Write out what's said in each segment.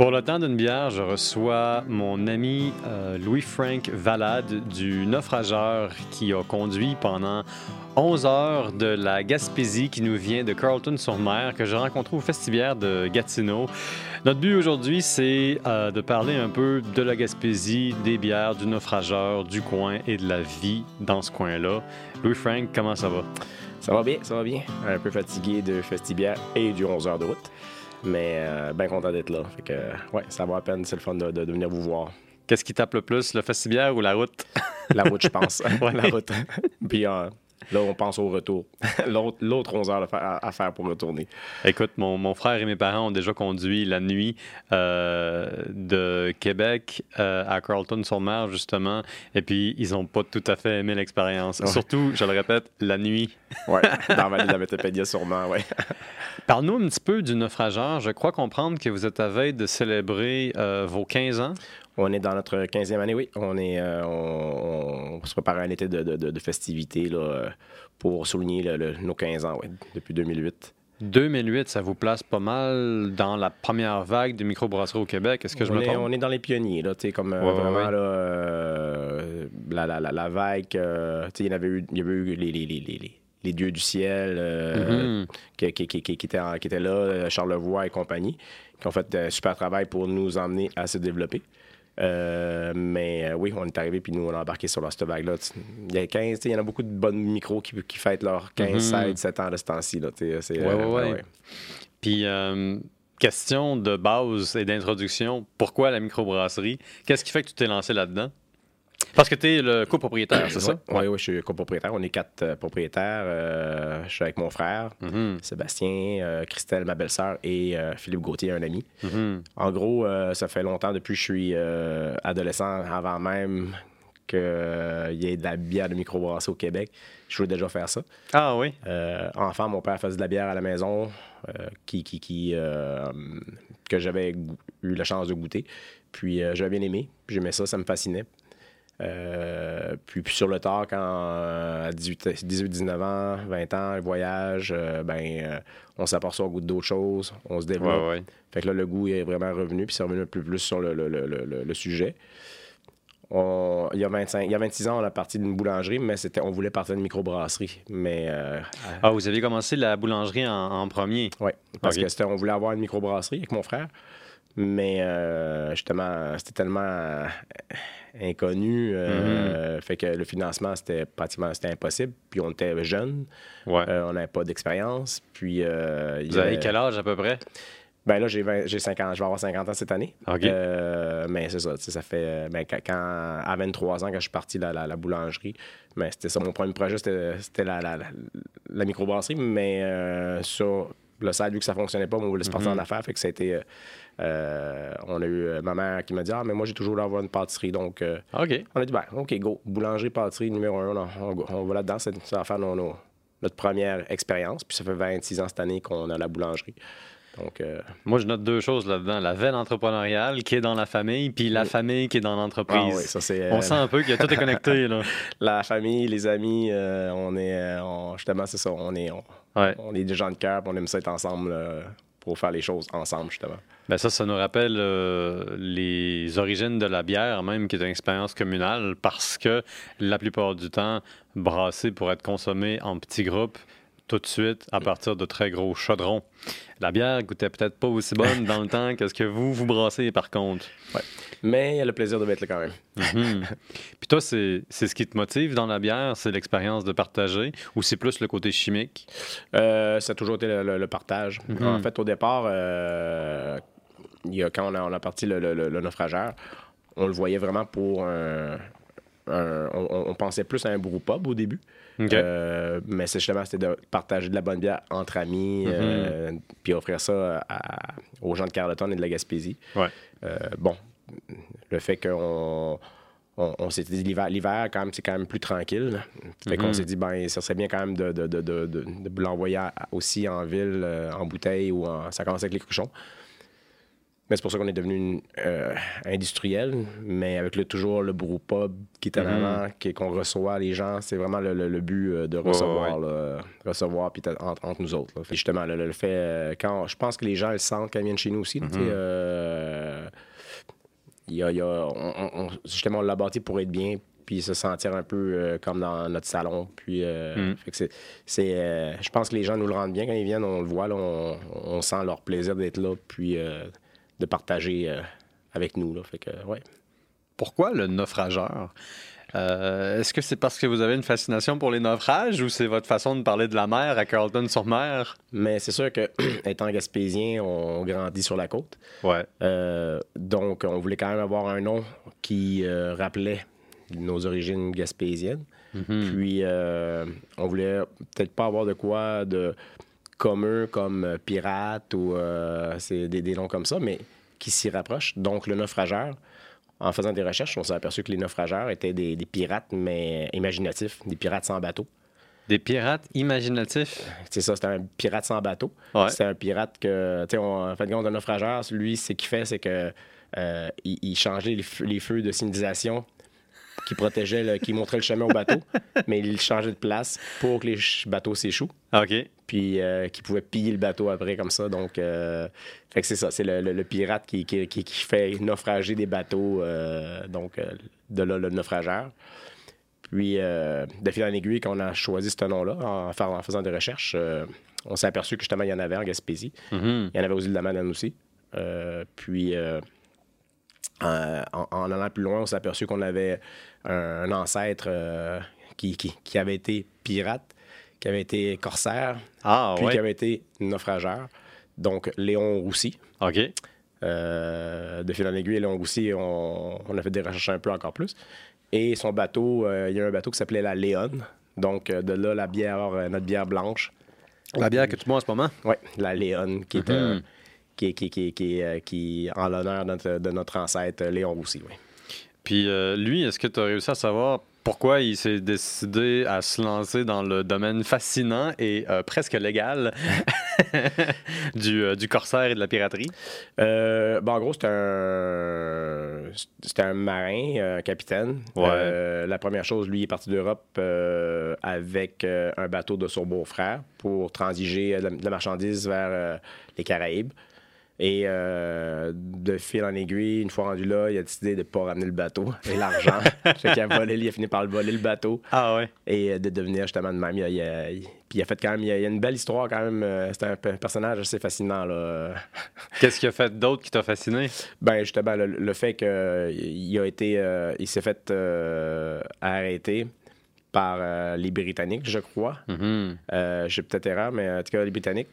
Pour le temps d'une bière, je reçois mon ami euh, Louis-Frank Valade du Naufrageur qui a conduit pendant 11 heures de la Gaspésie qui nous vient de Carlton-sur-Mer que j'ai rencontré au Festivière de Gatineau. Notre but aujourd'hui, c'est euh, de parler un peu de la Gaspésie, des bières, du naufrageur, du coin et de la vie dans ce coin-là. Louis-Frank, comment ça va? Ça va bien, ça va bien. Un peu fatigué de Festivière et du 11 heures de route. Mais euh, bien content d'être là. Fait que, ouais, ça vaut la peine, c'est le fun de, de venir vous voir. Qu'est-ce qui tape le plus, le Festivière ou la route? La route, je pense. La route. Puis euh, là, on pense au retour. L'autre l'autre 11 heures à faire, pour retourner. Écoute, mon, mon frère et mes parents ont déjà conduit la nuit euh, de Québec euh, à Carlton-sur-Mer, justement, et puis ils n'ont pas tout à fait aimé l'expérience. Ouais. Surtout, je le répète, la nuit. Ouais, dans la vallée de la sûrement, ouais. Parle-nous un petit peu du naufrageur. Je crois comprendre que vous êtes à veille de célébrer euh, vos 15 ans. On est dans notre 15e année, oui. On, est, euh, on, on se prépare à un été de, de, festivités là, pour souligner le- le- nos 15 ans, ouais, depuis 2008. 2008, ça vous place pas mal dans la première vague de microbrasserie au Québec. Est-ce que je on me est, trompe? on est dans les pionniers, là, comme euh, Ouais, vraiment ouais. là, euh, la, la, la, la vague, euh, il y avait eu, il y avait eu les, les, les, les, les dieux du ciel euh, Mhm. qui, qui, qui, qui, étaient, en- qui étaient là, euh, Charlevoix et compagnie, qui ont fait un super travail pour nous emmener à se développer. Euh, mais euh, oui, on est arrivé puis nous, on a embarqué sur cette vague-là. Il y a 15, tu sais, il y en a beaucoup de bonnes micros qui, qui fêtent leurs 15, Mhm. 16, 17 ans de ce temps-ci. C'est, Ouais, euh. Puis, question de base et d'introduction, pourquoi la microbrasserie? Qu'est-ce qui fait que tu t'es lancé là-dedans? Parce que tu es le copropriétaire, c'est ça? Oui, oui, je suis copropriétaire. On est quatre euh, propriétaires. Euh, je suis avec mon frère, Mhm, Sébastien, euh, Christelle, ma belle-sœur, et Philippe Gauthier, un ami. mhm. En gros, ça fait longtemps depuis que je suis adolescent, avant même qu'il y ait de la bière de microbrasserie au Québec. Je voulais déjà faire ça. Ah oui? Euh, enfant, mon père faisait de la bière à la maison euh, qui, qui, qui, que j'avais eu la chance de goûter. Puis j'avais bien aimé. Puis J'aimais ça, ça me fascinait. Euh, puis, puis sur le tard, quand euh, à 18, 18, 19 ans, 20 ans, le voyage, euh, ben, euh, on s'aperçoit au goût d'autres choses, on se développe. Ouais, ouais. Fait que là, le goût est vraiment revenu, puis c'est revenu un peu plus sur le, le- le- sujet. On- il, y a 25, il y a 26 ans, on a parti d'une boulangerie, mais c'était, on voulait partir d'une microbrasserie. Mais, euh, Ah, vous aviez commencé la boulangerie en, en premier? ouais, parce Ok. que c'était, on voulait avoir une microbrasserie avec mon frère. Mais euh, justement, c'était tellement inconnu. euh, Fait que le financement, c'était pratiquement c'était impossible. Puis on était jeunes, Ouais. euh, on n'avait pas d'expérience. Puis. euh, vous avez quel âge à peu près? Ben là, j'ai 20 j'ai 50, je vais avoir 50 ans cette année. Mais c'est ça, ça fait. Ben, quand, à 23 ans, quand je suis parti de la, la- la boulangerie, ben, c'était ça. Mon premier projet, c'était c'était la, la, la, microbrasserie. Mais sur le site, vu que ça fonctionnait pas, on voulait se partir Mhm. en affaires. Fait que ça a été. euh, euh, on a eu euh, ma mère qui m'a dit Ah, mais moi, j'ai toujours voulu avoir une pâtisserie. Donc, euh, OK. on a dit Ben, OK, go. Boulangerie, pâtisserie, numéro un, on, on- on va là-dedans. Ça va faire notre première expérience. Puis ça fait 26 ans cette année qu'on a la boulangerie. Donc, euh, Moi, je note deux choses là-dedans. La veine entrepreneuriale qui est dans la famille, puis la famille qui est dans l'entreprise. ah oui, ça c'est. On euh, sent un peu que tout est connecté, là. la famille, les amis, euh, on est, euh, on- justement, c'est ça, on est, on, Ouais. on est des gens de cœur, on aime ça être ensemble euh, pour faire les choses ensemble, justement. Ben ça, ça nous rappelle euh, les origines de la bière, même, qui est une expérience communale, parce que la plupart du temps, brasser pour être consommé en petits groupes, tout de suite, à partir de très gros chaudrons. La bière goûtait peut-être pas aussi bonne dans le temps que ce que vous, vous brassez, par contre. Mais il y a le plaisir de être là quand même. Mhm. Puis toi, c'est c'est ce qui te motive dans la bière, c'est l'expérience de partager, ou c'est plus le côté chimique? Euh, ça a toujours été le, le- le partage. Mhm. En fait, au départ, euh, il y a, quand on a, on a parti le, le- le- le naufrageur, on le voyait vraiment pour un. Un- on, pensait plus à un brewpub au début. Euh, mais c'est justement c'était de partager de la bonne bière entre amis, euh, puis offrir ça à- aux gens de Carleton et de la Gaspésie. Ouais. Euh, bon, le fait qu'on on, on s'était dit l'hiver, l'hiver quand même, c'est quand même plus tranquille. Fait qu'on Mhm. s'est dit, ben, ça serait bien quand même de, de, de, de, l'envoyer aussi en ville, euh, en bouteille ou en. Ça commençait avec les cruchons. Mais c'est pour ça qu'on est devenu euh, industriel, mais avec le, toujours le brewpub qui est en Mhm. avant, qui- qu'on reçoit les gens. C'est vraiment le, le- le but euh, de ouais, recevoir, là, recevoir puis entre, entre nous autres. là. Fait justement, le, le fait, euh, quand je pense que les gens le sentent quand ils viennent chez nous aussi. Mhm. euh, il y a, y a- on- on- justement, on l'a bâti pour être bien, puis se sentir un peu euh, comme dans notre salon. Puis, euh, Mm. fait que c'est, c'est, euh, je pense que les gens nous le rendent bien quand ils viennent, on le voit, là, on, on sent leur plaisir d'être là, puis de partager euh, avec nous. Là. Fait que, ouais. Pourquoi le naufrageur? Euh, Est-ce que c'est parce que vous avez une fascination pour les naufrages ou c'est votre façon de parler de la mer à Carlton-sur-Mer? Mais c'est sûr que, étant gaspésien, on grandit sur la côte. Ouais. Euh, donc, on voulait quand même avoir un nom qui euh, rappelait nos origines gaspésiennes. Mhm. Puis, on voulait peut-être pas avoir de quoi de commun comme euh, pirate ou euh, c'est des, des noms comme ça, mais qui s'y rapprochent. Donc, le naufrageur, en faisant des recherches, on s'est aperçu que les naufrageurs étaient des, des pirates, mais imaginatifs, des pirates sans bateau. Des pirates imaginatifs? C'est ça, c'était un pirate sans bateau. Ouais. C'était un pirate que, tu sais, en fait, un naufrageur, lui, ce qu'il fait, c'est que euh, il, il changeait les feux, les feux de signalisation qui protégeaient, le- qui montraient le chemin au bateau, mais il changeait de place pour que les bateaux s'échouent, OK. puis euh, qui pouvait piller le bateau après comme ça. Donc, euh, fait que c'est ça, c'est le, le- le pirate qui, qui- qui- qui fait naufrager des bateaux, euh, donc euh, de là le naufrageur. Puis, de fil en aiguille, quand on a choisi ce nom-là, en, fa- en faisant des recherches, on s'est aperçu que justement, il y en avait en Gaspésie. Mhm. Il y en avait aux îles de la Madeleine aussi. Puis, euh, en, en allant plus loin, on s'est aperçu qu'on avait un, un ancêtre euh, qui, qui- qui avait été pirate, qui avait été corsaire, Ah, puis ouais. qui avait été naufrageur. Donc, Léon Roussy. OK. Euh, de fil en aiguille, Léon Roussy, on, on a fait des recherches un peu encore plus. Et son bateau, il y a un bateau qui s'appelait la Léon. Donc, de là, la bière, notre bière blanche. La bière que tu bois en ce moment? Oui, la Léon, qui est, Mhm. euh, qui, qui, qui, qui, euh, qui en l'honneur de notre, de notre ancêtre Léon Roussy. Oui. Puis euh, lui, est-ce que tu as réussi à savoir pourquoi il s'est décidé à se lancer dans le domaine fascinant et euh, presque légal du, euh, du corsaire et de la piraterie? Euh, ben, en gros, c'était un, c'était un marin, un capitaine. Ouais. La première chose, lui, il est parti d'Europe avec un bateau de son beau-frère pour transiger de la, marchandise vers les Caraïbes. Et euh, de fil en aiguille, une fois rendu là, il a décidé de ne pas ramener le bateau et l'argent. fait qu'il a volé, il a fini par le voler le bateau Ah ouais. et euh, de devenir justement de même. Il a, il a- il- puis il a fait quand même, il y a, il a une belle histoire quand même. euh, C'est un pe- personnage assez fascinant là. Qu'est-ce qu'il a fait d'autre qui t'a fasciné? Ben justement, le, le fait qu'il a été, euh, il s'est fait euh, arrêter par les Britanniques, je crois. J'ai peut-être erreur, mais en tout cas les Britanniques.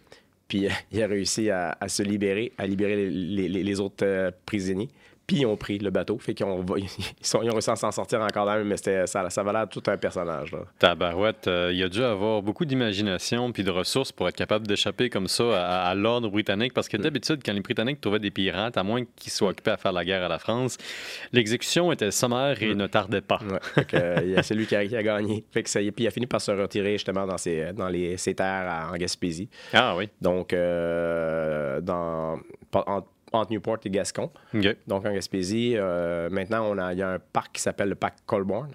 Puis euh, il a réussi à, se libérer, à libérer les autres euh, prisonniers. Puis ils ont pris le bateau, fait qu'ils ont, ils, sont- ils ont réussi à s'en sortir encore là, mais ça, ça valait tout un personnage. Là. Tabarouette, euh, il a dû avoir beaucoup d'imagination puis de ressources pour être capable d'échapper comme ça à, à l'ordre britannique. Parce que d'habitude, quand les Britanniques trouvaient des pirates, à moins qu'ils soient occupés à faire la guerre à la France, l'exécution était sommaire et ne tardait pas. Ouais, euh, c'est lui qui a, qui a gagné. Fait que ça, puis il a fini par se retirer justement dans ses, dans les, ses terres à- en Gaspésie. Ah oui. Donc, euh, dans, entre, Newport et Gascon. Donc, en Gaspésie, euh, maintenant, on a, il y a un parc qui s'appelle le parc Colborne,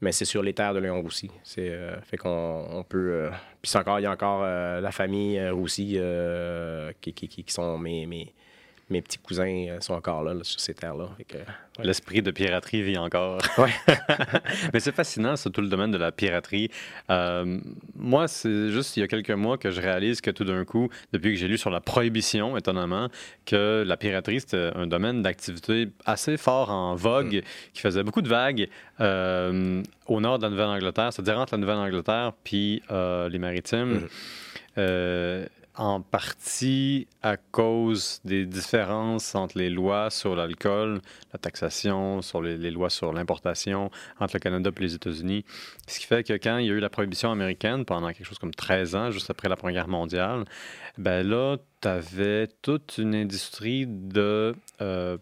mais c'est sur les terres de Léon Roussy. C'est, euh, fait qu'on on peut. euh, puis encore, il y a encore euh, la famille Roussy qui, qui, qui- qui sont mes, mes, mes petits cousins euh, sont encore là, là, sur ces terres-là. Ouais. L'esprit de piraterie vit encore. Ouais. Mais c'est fascinant, ça, tout le domaine de la piraterie. Euh, moi, c'est juste il y a quelques mois que je réalise que tout d'un coup, depuis que j'ai lu sur la prohibition, étonnamment, que la piraterie, c'était un domaine d'activité assez fort en vogue, qui faisait beaucoup de vagues euh, au nord de la Nouvelle-Angleterre, c'est-à-dire entre la Nouvelle-Angleterre puis euh, les maritimes. Mhm. En partie à cause des différences entre les lois sur l'alcool, la taxation, sur les, les lois sur l'importation entre le Canada et les États-Unis. Ce qui fait que quand il y a eu la prohibition américaine pendant quelque chose comme 13 ans, juste après la Première Guerre mondiale, ben là, tu avais toute une industrie de euh,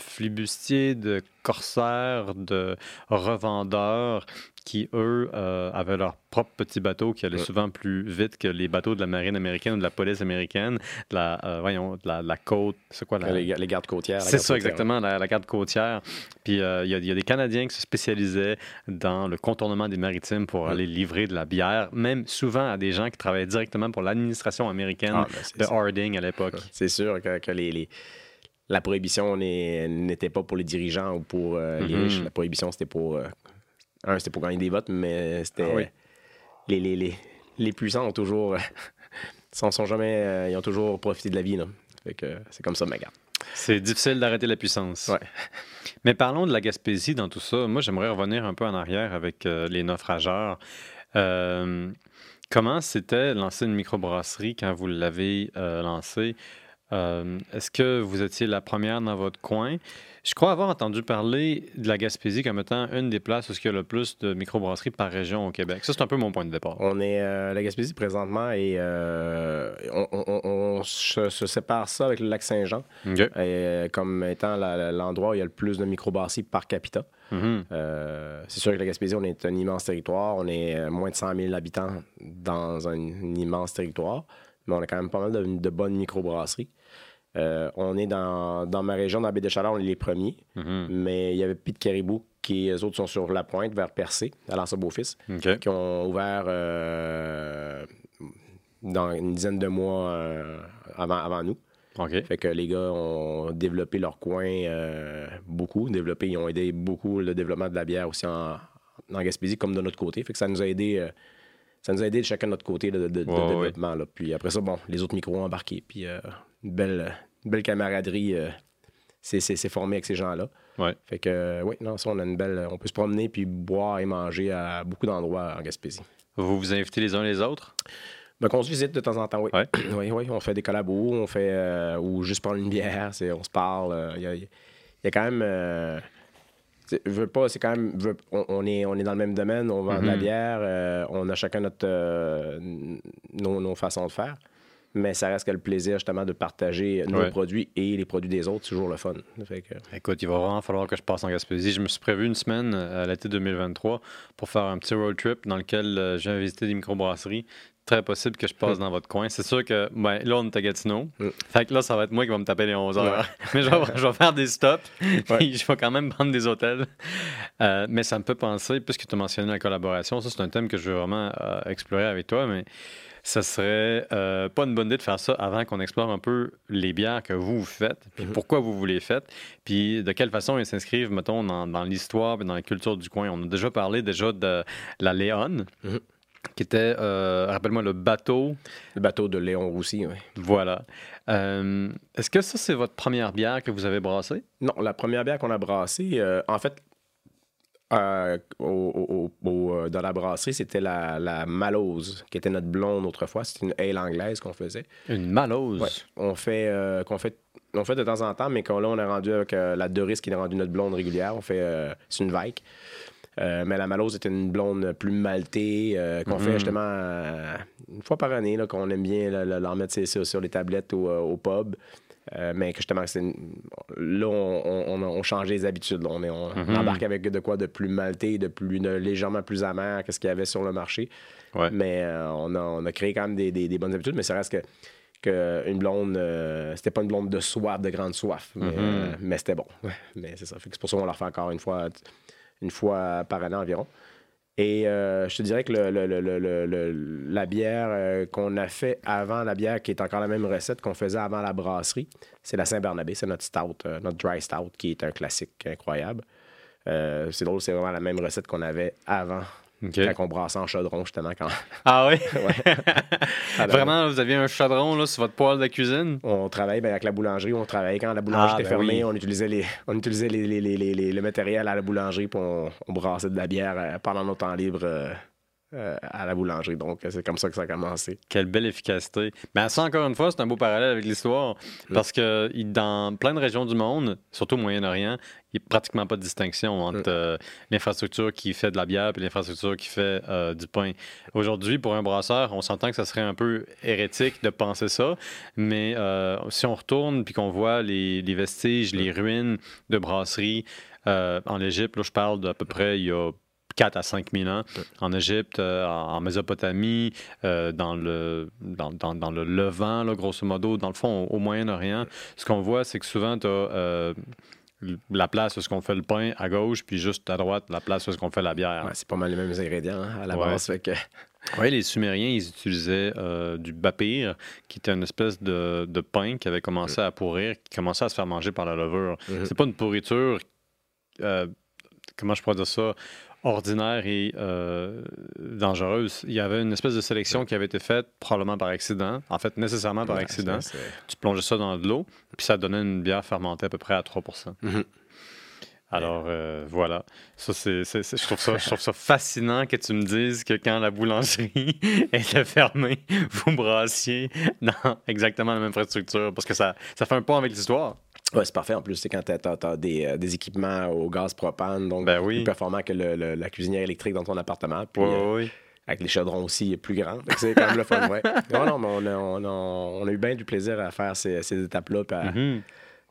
flibustiers, de corsaires, de revendeurs qui, eux, euh, avaient leur propre petit bateau qui allait Ouais. souvent plus vite que les bateaux de la marine américaine ou de la police américaine, de la, euh, voyons, de la, de la côte, c'est quoi la... Les, ga- les gardes côtières. C'est garde ça, côtière. exactement, la, la garde côtière. Puis euh, il y, a- il y a des Canadiens qui se spécialisaient dans le contournement des maritimes pour Ouais. aller livrer de la bière, même souvent à des gens qui travaillaient directement pour l'administration américaine Ah, ben, de ça. Harding à l'époque. C'est sûr que, que les, les, la prohibition n'était pas pour les dirigeants ou pour euh, les Mhm. riches. La prohibition, c'était pour. euh, un, c'était pour gagner des votes, mais c'était. Ah oui. les, les, les, les puissants ont toujours. sont, sont jamais, euh, ils ont toujours profité de la vie. Là. Fait que c'est comme ça, ma garde. C'est difficile d'arrêter la puissance. Ouais. Mais parlons de la Gaspésie dans tout ça. Moi, j'aimerais revenir un peu en arrière avec les naufrageurs. Comment c'était lancer une microbrasserie quand vous l'avez lancée? Euh, Est-ce que vous étiez la première dans votre coin? Je crois avoir entendu parler de la Gaspésie comme étant une des places où il y a le plus de microbrasseries par région au Québec. Ça, c'est un peu mon point de départ. On est. euh, la Gaspésie, présentement, et euh, on, on- on- on se, se sépare ça avec le lac Saint-Jean comme étant l'endroit où il y a le plus de microbrasseries par capita. Mhm. Euh, c'est sûr que la Gaspésie, on est un immense territoire. On est moins de 100 000 habitants dans un, un immense territoire, mais on a quand même pas mal de, de bonnes microbrasseries. Euh, on est dans, dans ma région, dans la baie de Chaleur, on est les premiers, Mhm. mais il y avait Pete Caribou, qui eux autres sont sur la pointe, vers Percé, à l'Anse Beaufils, qui ont ouvert euh, dans une dizaine de mois euh, avant, avant nous. Fait que les gars ont développé leur coin beaucoup, développé, ils ont aidé beaucoup le développement de la bière aussi en, en Gaspésie comme de notre côté. Fait que ça nous a aidé, ça nous a aidé de chacun de notre côté de, de- de Ouais, ouais. développement. là. Puis après ça, bon, les autres micros ont embarqué. Puis euh, une belle, une belle camaraderie euh, s'est s'est- s'est formée avec ces gens-là. Ouais. Fait que euh, oui, non, ça on a une belle. On peut se promener puis boire et manger à beaucoup d'endroits en Gaspésie. Vous vous invitez les uns les autres? Ben, qu'on se visite de temps en temps, oui. Ouais. oui, oui, on fait des collabos, on fait. euh, ou juste prendre une bière, c'est- on se parle. euh, Il y, y a quand même. euh, c'est- veux pas, c'est quand même. veux- on, on est, on est dans le même domaine, on vend de la Mhm. bière, euh, on a chacun notre, euh, nos, nos façons de faire. Mais ça reste que le plaisir, justement, de partager nos Ouais. produits et les produits des autres, c'est toujours le fun. Fait que, Écoute, il va vraiment falloir que je passe en Gaspésie. Je me suis prévu une semaine à l'été 2023 pour faire un petit road trip dans lequel euh, je viens visiter des microbrasseries. Très possible que je passe dans votre coin. C'est sûr que ben, là, on est à Gatineau. Mm. Fait que là, ça va être moi qui va me taper les 11 heures. Mais je vais, je vais faire des stops. puis je vais quand même prendre des hôtels. Euh, mais ça me fait penser, puisque tu as mentionné la collaboration, ça, c'est un thème que je veux vraiment euh, explorer avec toi. Mais ça serait euh, pas une bonne idée de faire ça avant qu'on explore un peu les bières que vous, vous faites, puis Mhm. pourquoi vous vous les faites, puis de quelle façon ils s'inscrivent, mettons, dans, dans l'histoire et dans la culture du coin. On a déjà parlé déjà de la Léon, Mhm. qui était, euh, rappelle-moi, le bateau. le bateau de Léon Roussy, oui. Voilà. Euh, Est-ce que ça, c'est votre première bière que vous avez brassée? Non, la première bière qu'on a brassée, euh, en fait, euh, au- au- au- au- euh, dans la brasserie, c'était la, la Malose, qui était notre blonde autrefois. C'était une ale anglaise qu'on faisait. Une malose? Ouais. On fait, euh, qu'on fait, on fait de temps en temps, mais qu'on, là, on est rendu avec euh, la Doris qui est rendue notre blonde régulière. On fait, c'est une Vike. Mais la Malose était une blonde plus maltée qu'on Mhm. fait justement euh, une fois par année, là, qu'on aime bien leur mettre sur, les tablettes euh, au pub. Euh, mais que justement, une- là, on, on, on change les habitudes. là. On, est, on Mhm. embarque avec de quoi de plus maltais, de plus de légèrement plus amer que ce qu'il y avait sur le marché. Ouais. Mais euh, on, a, on a créé quand même des, des- des bonnes habitudes, mais ça reste que, que une blonde, euh, c'était pas une blonde de soif, de grande soif, mais, Mhm. mais c'était bon. Mais c'est ça. C'est pour ça qu'on leur fait encore une fois, une fois par année environ. Et euh, je te dirais que la bière euh, qu'on a fait avant la bière, qui est encore la même recette qu'on faisait avant la brasserie, c'est la Saint-Bernabé. C'est notre stout, euh, notre dry stout, qui est un classique incroyable. C'est drôle, c'est vraiment la même recette qu'on avait avant, OK. quand on brassait en chaudron, justement. Quand Ah oui? Alors, Vraiment, vous aviez un chaudron là, sur votre poêle de cuisine? On travaillait ben, avec la boulangerie, on travaillait quand la boulangerie Ah, était ben fermée, oui. on utilisait, les, on utilisait les, les- les- les- les- le matériel à la boulangerie, puis on, on brassait de la bière euh, pendant nos temps libres euh, euh, à la boulangerie. Donc, euh, c'est comme ça que ça a commencé. Quelle belle efficacité. Mais ça, encore une fois, c'est un beau parallèle avec l'histoire. Parce que dans plein de régions du monde, surtout au Moyen-Orient, il n'y a pratiquement pas de distinction entre euh, l'infrastructure qui fait de la bière et l'infrastructure qui fait euh, du pain. Aujourd'hui, pour un brasseur, on s'entend que ça serait un peu hérétique de penser ça. Mais si on retourne puis qu'on voit les, les vestiges, les ruines de brasseries en Égypte, là, je parle d'à peu près il y a 4 à 5 000 ans. En Égypte, euh, en Mésopotamie, euh, dans, le, dans, dans- dans le Levant, là, grosso modo, dans le fond, au, au Moyen-Orient, ce qu'on voit, c'est que souvent, tu as la place où est-ce qu'on fait le pain à gauche, puis juste à droite, la place où est-ce qu'on fait la bière. Ouais, c'est pas mal les mêmes ingrédients hein, à la Ouais. base. Fait que, Oui, les Sumériens, ils utilisaient euh, du bapir, qui était une espèce de, de pain qui avait commencé à pourrir, qui commençait à se faire manger par la levure. Mhm. C'est pas une pourriture, euh, comment je pourrais dire ça, ordinaire et euh, dangereuse. Il y avait une espèce de sélection qui avait été faite, probablement par accident, en fait nécessairement par Ouais, accident. Tu plongeais ça dans de l'eau, puis ça donnait une bière fermentée à peu près à 3 Mhm. Alors euh, voilà, ça c'est, je, trouve ça, je trouve ça fascinant que tu me dises que quand la boulangerie était fermée, vous brassiez dans exactement la même infrastructure, parce que ça, ça fait un pont avec l'histoire. Ouais, c'est parfait. En plus, c'est quand tu as, des, euh, des équipements au gaz propane, donc Ben oui. plus performant que le- le- la cuisinière électrique dans ton appartement. Puis, Oui, euh, oui, avec les chaudrons aussi plus grands. C'est quand même le fun, ouais. Non, non, mais on a, on a- on a eu bien du plaisir à faire ces, ces étapes-là. Mhm.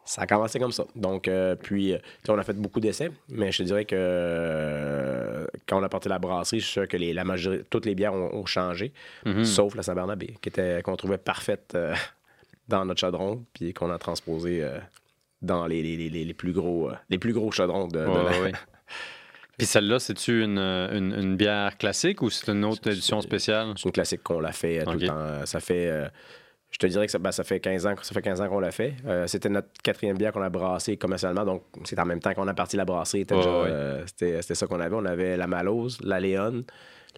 Ça a commencé comme ça. Donc, euh, puis, on a fait beaucoup d'essais, mais je te dirais que quand on a porté la brasserie, je suis sûr que les, la majorité, toutes les bières ont, ont changé, Mhm. sauf la Saint-Bernabé, qui était, qu'on trouvait parfaite dans notre chaudron, puis qu'on a transposé euh, dans les, les, les- les plus gros, euh, les plus gros chaudrons de, la- ouais. Puis celle-là, c'est-tu une, une- une bière classique ou c'est une autre édition spéciale? C'est une classique qu'on l'a fait euh, tout le temps. Euh, Ça fait. euh, je te dirais que ça, ben, ça fait 15 ans, ça fait 15 ans qu'on l'a fait. Euh, c'était notre quatrième bière qu'on a brassée commercialement. Donc, c'est en même temps qu'on a parti la brasserie. C'était euh, ça qu'on avait. On avait la Malose, la Léon,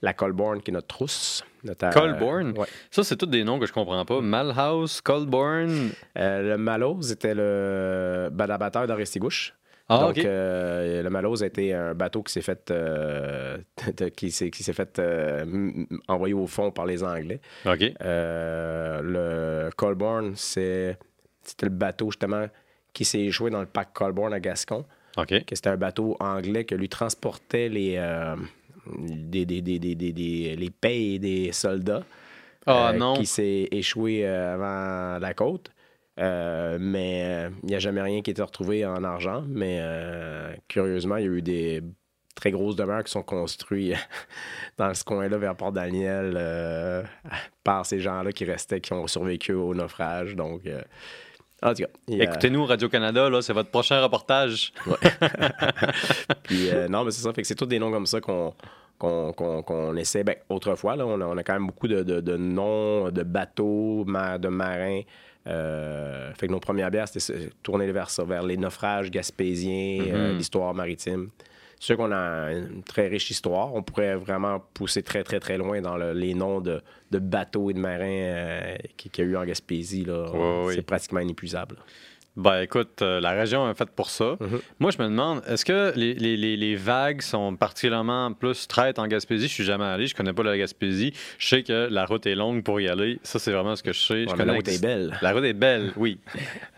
la Colborn, qui est notre trousse. Notre, euh, Colborn? ouais. Ça, c'est tous des noms que je comprends pas. Malhouse, Colborn. Euh, le Malose était le badabatteur d'Arestigouche. Ah, Donc, euh, le Malose a été un bateau qui s'est fait, euh, qui s'est, qui s'est fait euh, envoyer au fond par les Anglais. OK. Le Colborn, c'est, c'était le bateau justement qui s'est échoué dans le parc Colborn à Gascon. OK. Que c'était un bateau anglais que lui transportait les, des, des, des, des, les payes des soldats. Ah euh, non. Qui s'est échoué euh, avant la côte. Euh, mais il n'y a jamais rien qui a été retrouvé en argent. Mais curieusement, il y a eu des très grosses demeures qui sont construites dans ce coin-là vers Port-Daniel euh, par ces gens-là qui restaient, qui ont survécu au naufrage. Donc, en tout cas, il y a- Écoutez-nous, Radio-Canada, là, c'est votre prochain reportage. Puis, euh, non, mais c'est ça. Fait que c'est tous des noms comme ça qu'on qu'on qu'on- qu'on essaie. Ben, autrefois, là, on, a, on a quand même beaucoup de, de- de noms de bateaux, de marins. Euh, fait que nos premières bières, c'était tourné vers ça, vers les naufrages gaspésiens, euh, Mhm. l'histoire maritime. C'est sûr qu'on a une très riche histoire. On pourrait vraiment pousser très, très, très loin dans le- les noms de, de bateaux et de marins euh, qui- qu'il y a eu en Gaspésie. là. Ouais. C'est pratiquement inépuisable. Ben écoute, euh, la région est faite pour ça. Mhm. Moi, je me demande, est-ce que les, les- les- les vagues sont particulièrement plus traites en Gaspésie? Je suis jamais allé, je connais pas la Gaspésie. Je sais que la route est longue pour y aller. Ça, c'est vraiment ce que je sais. Ouais, la route est belle. La route est belle, oui.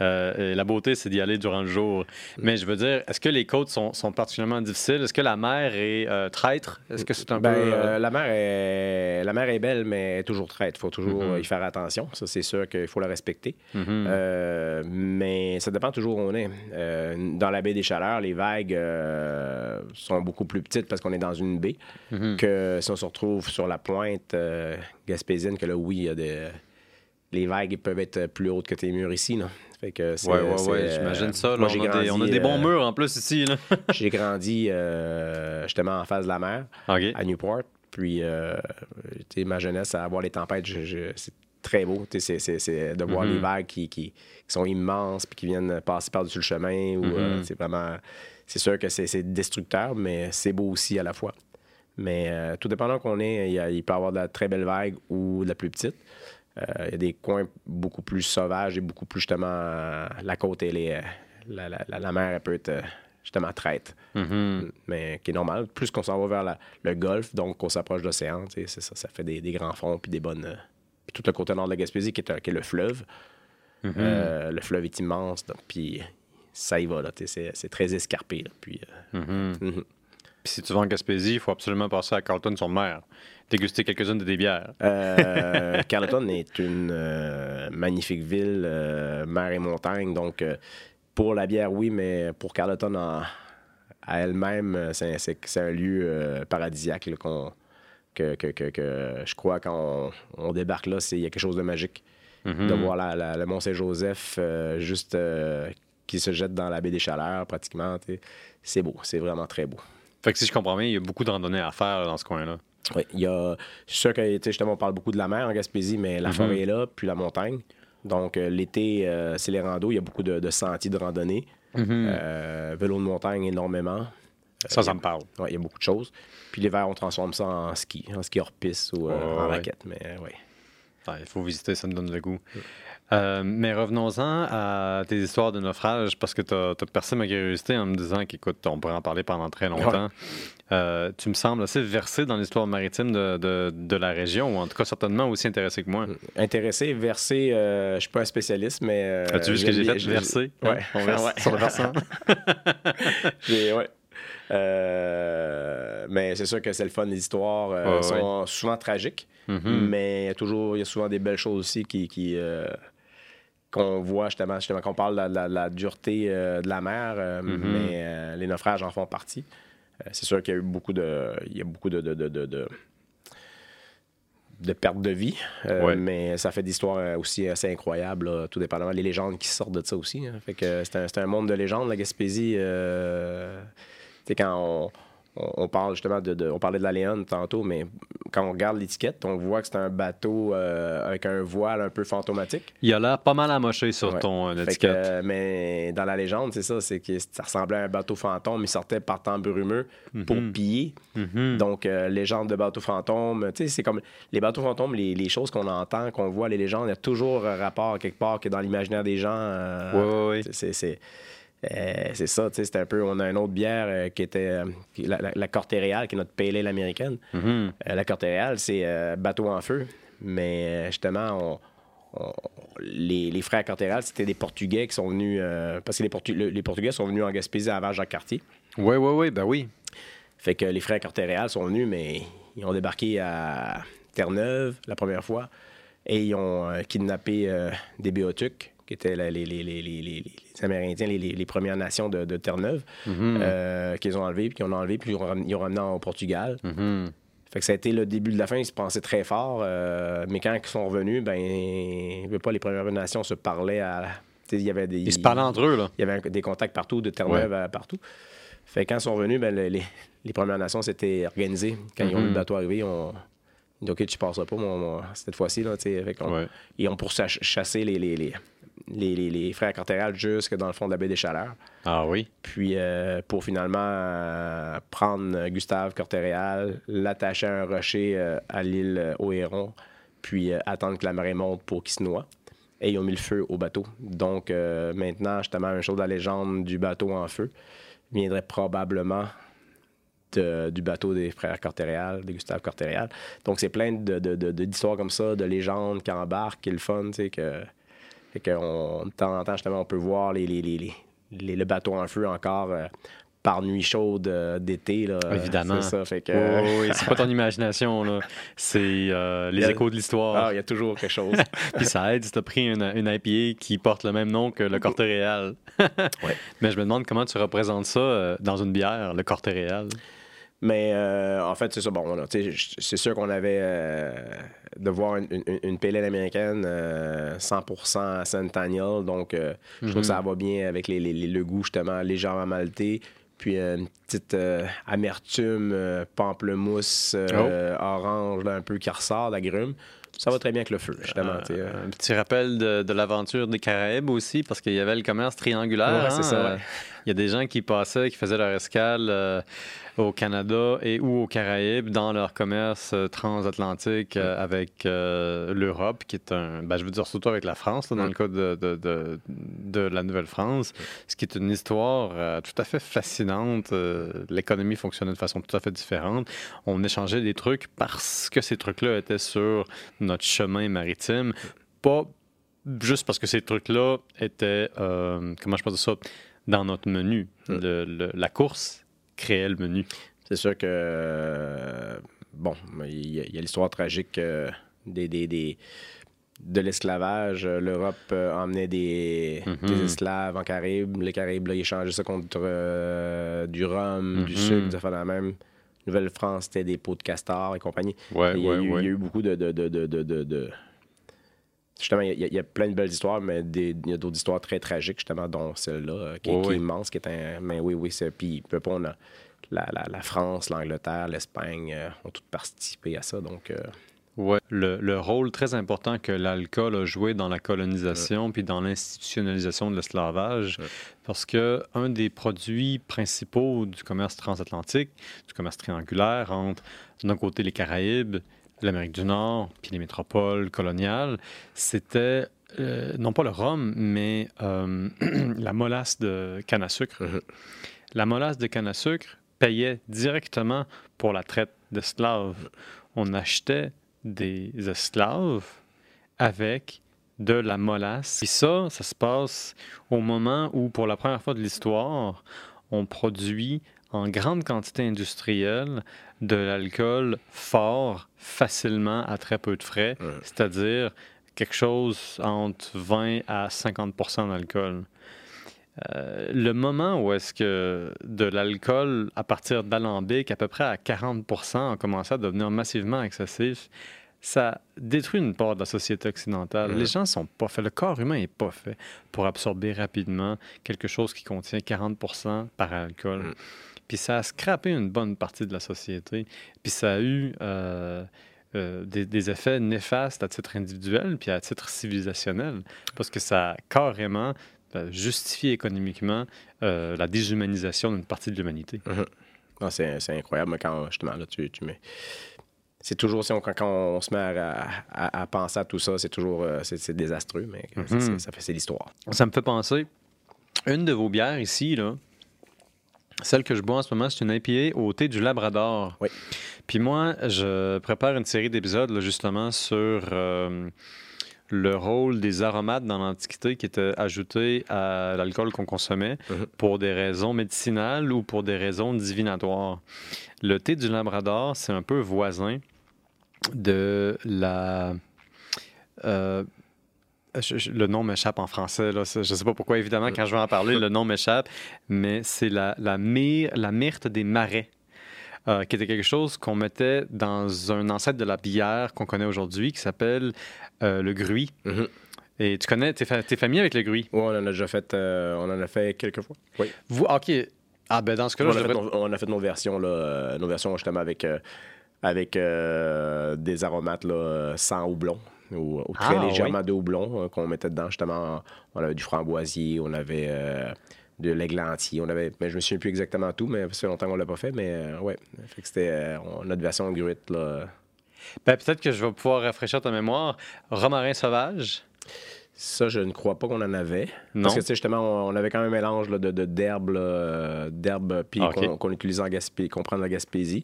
Euh, et la beauté, c'est d'y aller durant le jour. Mais je veux dire, est-ce que les côtes sont, sont particulièrement difficiles? Est-ce que la mer est euh, traître? Est-ce que c'est un Ben, peu... la, mer est, la mer est belle, mais toujours traite. Il faut toujours Mhm. euh, y faire attention. Ça, c'est sûr qu'il faut la respecter. mhm. Euh, mais ça dépend toujours où on est. Euh, dans la baie des Chaleurs, les vagues euh, sont beaucoup plus petites parce qu'on est dans une baie Mhm. que si on se retrouve sur la pointe euh, gaspésienne, que là, oui, il y a des... les vagues peuvent être plus hautes que tes murs ici. Là. Fait que Ouais, ouais, ouais, euh, j'imagine ça. là. moi, on, a des, on a des bons murs en plus ici. J'ai grandi justement en face de la mer à Newport. Puis, euh, ma jeunesse, à voir les tempêtes, je- très beau. C'est, c'est- c'est de voir Mhm. les vagues qui, qui- qui sont immenses puis qui viennent passer par-dessus le chemin. Ou, euh, Mhm. c'est vraiment... C'est sûr que c'est, destructeur, mais c'est beau aussi à la fois. Mais euh, tout dépendant qu'on est, il, y a- il peut y avoir de la très belle vague ou de la plus petite. Euh, il y a des coins beaucoup plus sauvages et beaucoup plus justement... la côte, elle est... La, la- la- la mer, elle peut être justement traite Mhm. mais qui est normal. Plus qu'on s'en va vers la- le golfe, donc qu'on s'approche de l'océan, ça, ça fait des, des grands fonds puis des bonnes. Tout le côté nord de la Gaspésie qui est, un- qui est le fleuve. Mhm. Euh, le fleuve est immense, donc, puis ça y va, là, c'est, très escarpé. là, puis, euh, Mhm. mhm. Puis si tu vas en Gaspésie, il faut absolument passer à Carlton-sur-Mer. Déguster quelques-unes de tes bières. Euh, Carleton est une euh, magnifique ville, euh, mer et montagne. Donc, pour la bière, oui, mais pour Carleton en- à elle-même, c'est, un lieu paradisiaque qu'on- que, que- que- que je crois quand on, on débarque là, c'est- il y a quelque chose de magique. Mhm. De voir la- la- le Mont-Saint-Joseph euh, juste euh, qui se jette dans la baie des Chaleurs, pratiquement. C'est beau, c'est vraiment très beau. Fait que si je comprends bien, il y a beaucoup de randonnées à faire là, dans ce coin-là. Oui, il y a. Je suis sûr que, justement, on parle beaucoup de la mer en Gaspésie, mais la Mhm. forêt est là, puis la montagne. Donc, euh, l'été, euh, c'est les randos. Il y a beaucoup de, de sentiers de randonnée. Euh, vélo de montagne, énormément. Ça, ça me parle. Ouais, il y a beaucoup de choses. Puis l'hiver, on transforme ça en ski, en ski hors piste ou euh, en ouais. raquette. Mais euh, ouais. Ouais, il faut visiter, ça me donne le goût. Euh, mais revenons-en à tes histoires de naufrage, parce que tu as, percé ma curiosité en me disant qu'écoute, on pourrait en parler pendant très longtemps. Euh, tu me sembles assez versé dans l'histoire maritime de, de- de la région, ou en tout cas certainement aussi intéressé que moi. Intéressé, versé, euh, je suis pas un spécialiste, mais. As-tu vu ce que j'ai fait? Ouais. hein? On verse Ouais. sur le versant? J'ai- ouais. Euh, mais c'est sûr que c'est le fun, les histoires euh, Ouais, ouais. sont souvent tragiques, Mhm. mais il y a toujours, il y a souvent des belles choses aussi qui, qui, euh, qu'on voit justement, justement, qu'on parle de la, de la- de la dureté de la mer, Mhm. mais les naufrages en font partie. C'est sûr qu'il y a eu beaucoup de, il y a beaucoup de, de, de, de- de- de pertes de vie, euh, Ouais. mais ça fait des histoires euh, aussi assez incroyables, là, tout dépendamment les légendes qui sortent de ça aussi. hein. Fait que c'est un, monde de légendes, la Gaspésie. euh, sais, quand on, parle justement de, de- On parlait de la Léone tantôt, mais quand on regarde l'étiquette, on voit que c'est un bateau euh, avec un voile un peu fantomatique. Il a l'air pas mal amoché sur Ouais. ton euh, que, étiquette. euh, mais dans la légende, c'est ça, c'est que ça ressemblait à un bateau fantôme. Il sortait par temps brumeux pour Mhm. piller. Mhm. Donc, euh, légende de bateau fantôme. Tu sais, c'est comme les bateaux fantômes, les, les choses qu'on entend, qu'on voit, les légendes, il y a toujours un rapport quelque part que dans l'imaginaire des gens. ouais. c'est- C'est euh, c'est ça, tu sais, c'est un peu. On a une autre bière euh, qui était euh, qui- la, la, la Cortéréale, qui est notre pale ale américaine. Mhm. Euh, la Cortéréale, c'est bateau en feu. Mais justement, on- on- les, les frères Cortéréal, c'était des Portugais qui sont venus. parce que les, Portu- le- les Portugais sont venus en Gaspésie avant Jacques Cartier. Ouais, ouais, ouais, ben oui. Fait que les frères Cortéréal sont venus, mais ils ont débarqué à Terre-Neuve la première fois et ils ont kidnappé des Béotucs, qui étaient les, les- les- les- les- les Amérindiens, les, Premières Nations de, de Terre-Neuve, Mhm. euh, qu'ils ont enlevés, puis qu'ils ont enlevé, puis ils ont, ramené au Portugal. Mhm. Fait que ça a été le début de la fin, ils se pensaient très fort, euh, mais quand ils sont revenus, ben, pas, les Premières Nations se parlaient à. Il y avait des. Ils se parlaient entre eux, là. Il y avait des contacts partout, de Terre-Neuve à partout. Fait que quand ils sont venus, ben, le- les, les Premières Nations s'étaient organisées. Quand ils ont vu Mhm. le bateau arriver, on... ont dit OK, tu passeras pas mon- mon- cette fois-ci. Là. Fait Ouais. Ils ont pour chasser les, les, les, les, les- les frères Cortéral jusque dans le fond de la baie des Chaleurs. Ah oui. Puis euh, pour finalement euh, prendre Gustave Cortéréal, l'attacher à un rocher euh, à l'île au Héron, puis attendre que la marée monte pour qu'il se noie. Et ils ont mis le feu au bateau. Donc maintenant, justement, un chose de la légende du bateau en feu viendrait probablement de- du bateau des frères Cortéréal, de Gustave Cortéréal. Donc c'est plein de, de- d'histoires comme ça, de légendes qui embarquent, qui est le fun, tu sais, que... Fait qu'on, de temps en temps, justement, on peut voir les, les, les, le bateau en feu encore euh, par nuit chaude euh, d'été. Là, Évidemment. C'est ça. Fait que. Ouais, ouais, c'est pas ton imagination, là. C'est euh, les a- échos de Ah, l'histoire. il y a toujours quelque chose. Puis ça aide si t'as pris une, une IPA qui porte le même nom que le Cortéréal. Ouais. Mais je me demande comment tu représentes ça dans une bière, le Cortéréal. Mais euh, en fait, c'est ça. Bon, c'est sûr qu'on avait euh, de voir une, une, américaine euh, 100% Centennial. Donc, euh, je trouve que ça va bien avec les, les- les- le goût, justement, légèrement malté. Puis euh, une petite euh, amertume, euh, pamplemousse, euh, orange, là, un peu qui ressort d'agrumes. Ça va très bien avec le feu, justement. euh. Un petit rappel de, de l'aventure des Caraïbes aussi, parce qu'il y avait le commerce triangulaire. Ouais, c'est hein, ça, ouais. Il y a des gens qui passaient, qui faisaient leur escale euh, au Canada et ou aux Caraïbes dans leur commerce euh, transatlantique euh, avec euh, l'Europe, qui est un. ben, je veux dire surtout avec la France, là, dans le cas de, de, de- de la Nouvelle-France, ce qui est une histoire tout à fait fascinante. L'économie fonctionnait de façon tout à fait différente. On échangeait des trucs parce que ces trucs-là étaient sur notre chemin maritime, pas juste parce que ces trucs-là étaient, euh, comment je peux dire ça, dans notre menu. Mm. Le- le- la course créait le menu. C'est sûr que, euh, bon, il y a, il y a l'histoire tragique euh, des, des- des- de l'esclavage. L'Europe euh, emmenait des, Mhm. des esclaves en Caraïbes. Les Caraïbes, là, ils échangeaient ça contre du rhum, du Mhm. sucre, ça fait la même. Nouvelle-France, c'était des pots de castor et compagnie. Ouais, il, y a eu, ouais. il y a eu beaucoup de... de, de, de, de- de- de- Justement, il y, a, il y a plein de belles histoires, mais il y a d'autres histoires très tragiques, justement, dont celle-là, euh, qui, est immense, qui est un... Mais oui, oui, c'est... Puis, peu pas, on a... la, la- la France, l'Angleterre, l'Espagne euh, ont toutes participé à ça. Donc, euh, Ouais, le, le rôle très important que l'alcool a joué dans la colonisation puis dans l'institutionnalisation de l'esclavage, Ouais. parce que un des produits principaux du commerce transatlantique, du commerce triangulaire entre d'un côté les Caraïbes, l'Amérique du Nord puis les métropoles coloniales, c'était euh, non pas le rhum, mais euh, la molasse de canne à sucre. Mhm. La molasse de canne à sucre payait directement pour la traite d'esclaves. On achetait des esclaves avec de la molasse. Et ça, ça se passe au moment où, pour la première fois de l'histoire, on produit en grande quantité industrielle de l'alcool fort, facilement, à très peu de frais, Ouais. c'est-à-dire quelque chose entre 20 à 50% d'alcool. Euh, le moment où est-ce que de l'alcool à partir d'alambic, à peu près à 40 a commencé à devenir massivement excessif, ça détruit une part de la société occidentale. Les gens sont pas faits, le corps humain n'est pas fait pour absorber rapidement quelque chose qui contient 40% par alcool. Puis ça a scrappé une bonne partie de la société. Puis ça a eu euh, euh, des, des effets néfastes à titre individuel puis à titre civilisationnel, parce que ça a carrément euh, justifié économiquement euh, la déshumanisation d'une partie de l'humanité. non, c'est c'est incroyable mais quand justement là, tu, tu mets. C'est toujours, si on- quand, on se met à, à- à penser à tout ça, c'est toujours c'est désastreux, mais Mhm. ça fait c'est l'histoire. Ça me fait penser, une de vos bières ici, là, celle que je bois en ce moment, c'est une IPA au thé du Labrador. Oui. Puis moi, je prépare une série d'épisodes justement sur euh, le rôle des aromates dans l'Antiquité qui étaient ajoutés à l'alcool qu'on consommait Mhm. pour des raisons médicinales ou pour des raisons divinatoires. Le thé du Labrador, c'est un peu voisin de la... euh, je- je- le nom m'échappe en français. Là. Je ne sais pas pourquoi, évidemment, quand je vais en parler, le nom m'échappe, mais c'est la, la, myr- la myrte des marais, euh, qui était quelque chose qu'on mettait dans un ancêtre de la bière qu'on connaît aujourd'hui, qui s'appelle euh, le gruy. Mhm. Et tu connais, t'es, fa- familier avec le gruy? Ouais, on en a déjà fait, euh, on en a fait quelques fois. Oui. Vous, OK. Ah, ben dans ce On cas-là, devrais- nos, on a fait nos versions, là, nos versions justement avec, avec des aromates là, sans houblon ou, ou très Ah, légèrement de houblon euh, qu'on mettait dedans. Justement, on avait du framboisier, on avait euh, de l'églantier, on avait, mais je me souviens plus exactement tout, mais ça fait longtemps qu'on l'a pas fait, mais euh, ouais, fait que c'était euh, notre version gruite là. ben, peut-être que je vais pouvoir rafraîchir ta mémoire. Romarin sauvage? Ça, je ne crois pas qu'on en avait. Non. Parce que, tu sais, justement, on, on avait quand même un mélange là, de, d'herbes, d'herbes puis Ah, qu'on, utilise en Gaspésie, qu'on prend de la Gaspésie.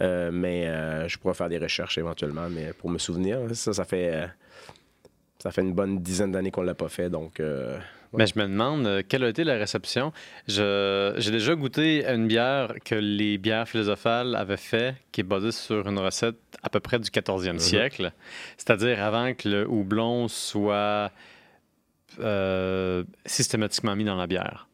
Euh, mais euh, je pourrais faire des recherches éventuellement, mais pour me souvenir, ça, ça fait, euh, ça fait une bonne dizaine d'années qu'on l'a pas fait, donc... Mais je me demande quelle a été la réception. J'ai déjà goûté une bière que les bières philosophales avaient fait, qui est basée sur une recette à peu près du 14e siècle, c'est-à-dire avant que le houblon soit euh, systématiquement mis dans la bière.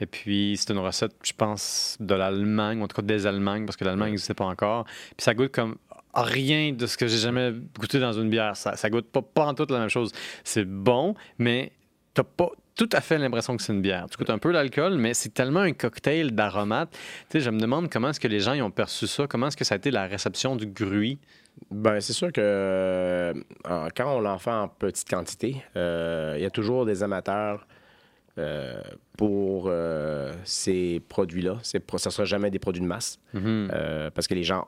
Et puis, c'est une recette, je pense, de l'Allemagne, ou en tout cas des Allemagnes, parce que l'Allemagne n'existait pas encore. Puis ça goûte comme rien de ce que j'ai jamais goûté dans une bière. Ça, ça goûte pas, pas en tout la même chose. C'est bon, mais t'as pas tout à fait l'impression que c'est une bière. Tu goûtes un peu l'alcool, mais c'est tellement un cocktail d'aromates. Tu sais, je me demande comment est-ce que les gens y ont perçu ça, comment est-ce que ça a été la réception du gruy. Ben, c'est sûr que euh, quand on l'en fait en petite quantité, euh, il y a toujours des amateurs euh, pour euh, ces produits-là. Ça ne sera jamais des produits de masse. Mhm. Euh, parce que les gens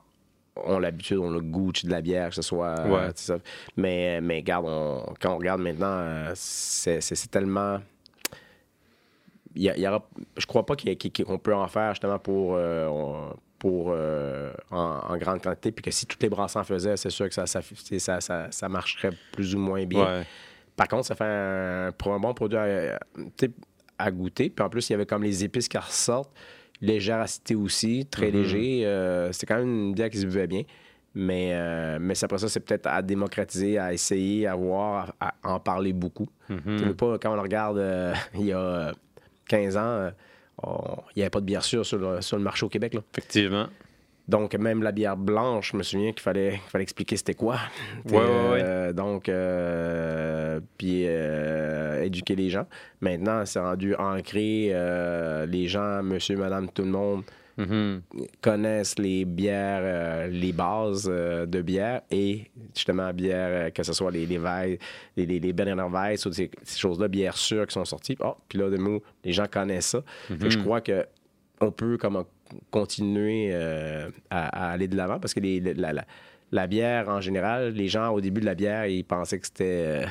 ont l'habitude, ont le goût de la bière, que ce soit. Ouais. ça. Mais, mais regarde, on- quand on regarde maintenant, c'est tellement. Il y y aura, je crois pas qu'on peut en faire justement pour, pour en, en grande quantité. Puis que si toutes les brassants en faisaient, c'est sûr que ça, ça, c'est- ça, ça, ça marcherait plus ou moins bien. Ouais. Par contre, ça fait un, pour un bon produit à, goûter. Puis en plus, il y avait comme les épices qui ressortent. Légère acidité aussi, très Mhm. léger. Euh, c'est quand même une bière qui se buvait bien. Mais, euh, mais après ça, c'est peut-être à démocratiser, à essayer, à voir, à, à en parler beaucoup. Mhm. Tu veux pas, quand on le regarde euh, il y a euh, 15 ans, il n'y avait pas de bière sûre sur le, sur le marché au Québec. là. Effectivement. Donc, même la bière blanche, je me souviens qu'il fallait, qu'il fallait expliquer c'était quoi. Ouais. Euh, donc, euh, puis euh, éduquer les gens. Maintenant, c'est rendu ancré. les gens, monsieur, madame, tout le monde Mhm. connaissent les bières, les bases de bière et justement bière, que ce soit les, les Weiss, les, les, les Berliner Weiss ou ces, ces choses-là, bières sûres qui sont sorties. Oh, puis là, de nous, les gens connaissent ça. Je crois que on peut comme continuer euh, à, à aller de l'avant parce que les- la, la- la bière, en général, les gens, au début de la bière, ils pensaient que c'était euh,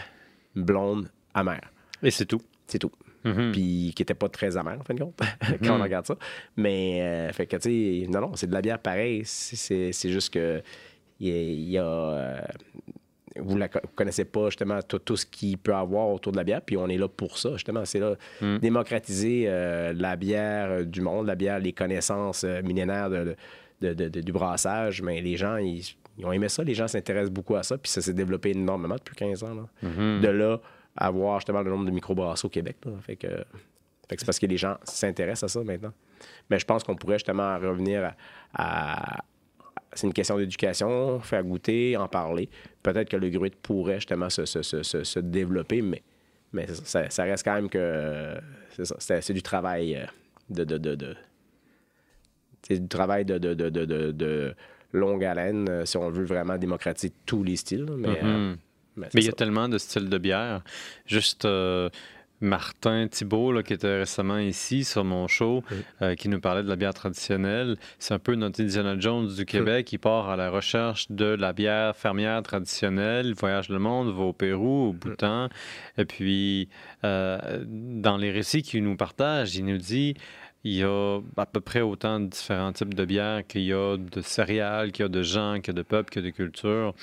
blonde, amère. Et c'est tout. C'est tout. Mhm. Puis qui était pas très amère, en fin de compte, quand on regarde ça. Mais, euh, fait que, tu sais, non, non, c'est de la bière pareil. C'est- juste que il y a. il y a, vous ne connaissez pas justement tout, tout ce qu'il peut avoir autour de la bière, puis on est là pour ça, justement. C'est là, démocratiser euh, la bière euh, du monde, la bière, les connaissances euh, millénaires de, de- de- de- du brassage. Mais les gens, ils, ils ont aimé ça, les gens s'intéressent beaucoup à ça, puis ça s'est développé énormément depuis 15 ans. là. Mhm. De là à voir justement le nombre de microbrasseaux au Québec. là. Fait que, fait que c'est parce que les gens s'intéressent à ça maintenant. Mais je pense qu'on pourrait justement revenir à. à- c'est une question d'éducation, faire goûter, en parler. Peut-être que le gruit pourrait justement se, se- se- se- développer, mais, mais ça, reste quand même que. euh, c'est du travail euh, de. de, de, de- c'est du travail de, de, de, de, de- de longue haleine euh, si on veut vraiment démocratiser tous les styles. là, Mais, euh, mais c'est Mais il y a tellement de styles de bière. Juste euh, Martin Thibault, là, qui était récemment ici sur mon show, euh, qui nous parlait de la bière traditionnelle. C'est un peu notre Indiana Jones du Québec. Il part à la recherche de la bière fermière traditionnelle. Il voyage le monde, va au Pérou, au Bhoutan. Et puis, euh, dans les récits qu'il nous partage, il nous dit il y a à peu près autant de différents types de bières qu'il y a de céréales, qu'il y a de gens, qu'il y a de peuples, qu'il y a de cultures.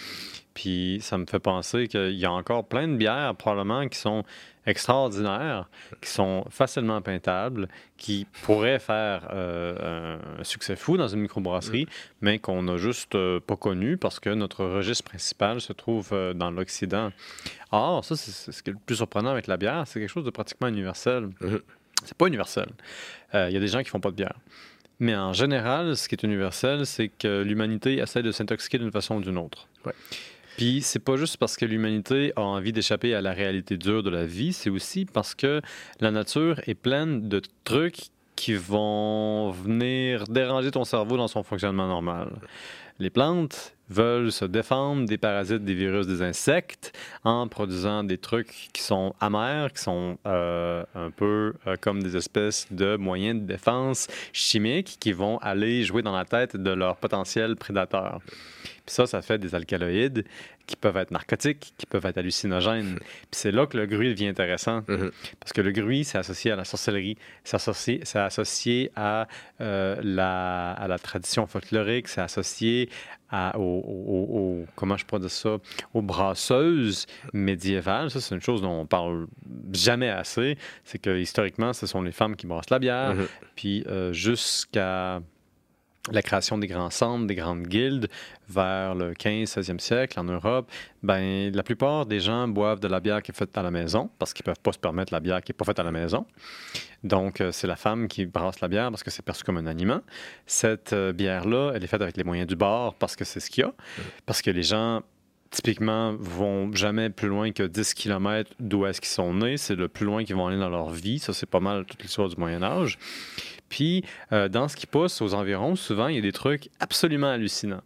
Puis ça me fait penser qu'il y a encore plein de bières, probablement, qui sont extraordinaires, qui sont facilement pintables, qui pourraient faire euh, un succès fou dans une microbrasserie, mais qu'on n'a juste euh, pas connu parce que notre registre principal se trouve euh, dans l'Occident. Or, ça, c'est ce qui est le plus surprenant avec la bière, c'est quelque chose de pratiquement universel. Mhm. C'est pas universel. Il y a des gens qui font pas de bière. Mais en général, ce qui est universel, c'est que l'humanité essaie de s'intoxiquer d'une façon ou d'une autre. Ouais. Puis c'est pas juste parce que l'humanité a envie d'échapper à la réalité dure de la vie, c'est aussi parce que la nature est pleine de trucs qui vont venir déranger ton cerveau dans son fonctionnement normal. Les plantes veulent se défendre des parasites, des virus, des insectes en produisant des trucs qui sont amers, qui sont euh, un peu euh, comme des espèces de moyens de défense chimiques qui vont aller jouer dans la tête de leurs potentiels prédateurs. Puis ça, ça fait des alcaloïdes qui peuvent être narcotiques, qui peuvent être hallucinogènes. Puis c'est là que le gruit devient intéressant. Mhm. Parce que le gruit, c'est associé à la sorcellerie, c'est associé, c'est associé à, euh, la, à la tradition folklorique, c'est associé à, au, au- au- comment je pourrais dire ça, aux brasseuses médiévales. Ça, c'est une chose dont on parle jamais assez. C'est que historiquement, ce sont les femmes qui brassent la bière. Mhm. Puis euh, jusqu'à la création des grands centres, des grandes guildes vers le 15-16e siècle en Europe, ben, la plupart des gens boivent de la bière qui est faite à la maison parce qu'ils ne peuvent pas se permettre la bière qui n'est pas faite à la maison. Donc, euh, c'est la femme qui brasse la bière parce que c'est perçu comme un aliment. Cette euh, bière-là, elle est faite avec les moyens du bord parce que c'est ce qu'il y a. Parce que les gens, typiquement, vont jamais plus loin que 10 km d'où est-ce qu'ils sont nés. C'est le plus loin qu'ils vont aller dans leur vie. Ça, c'est pas mal toute l'histoire du Moyen Âge. Puis, euh, dans ce qui pousse aux environs, souvent, il y a des trucs absolument hallucinants.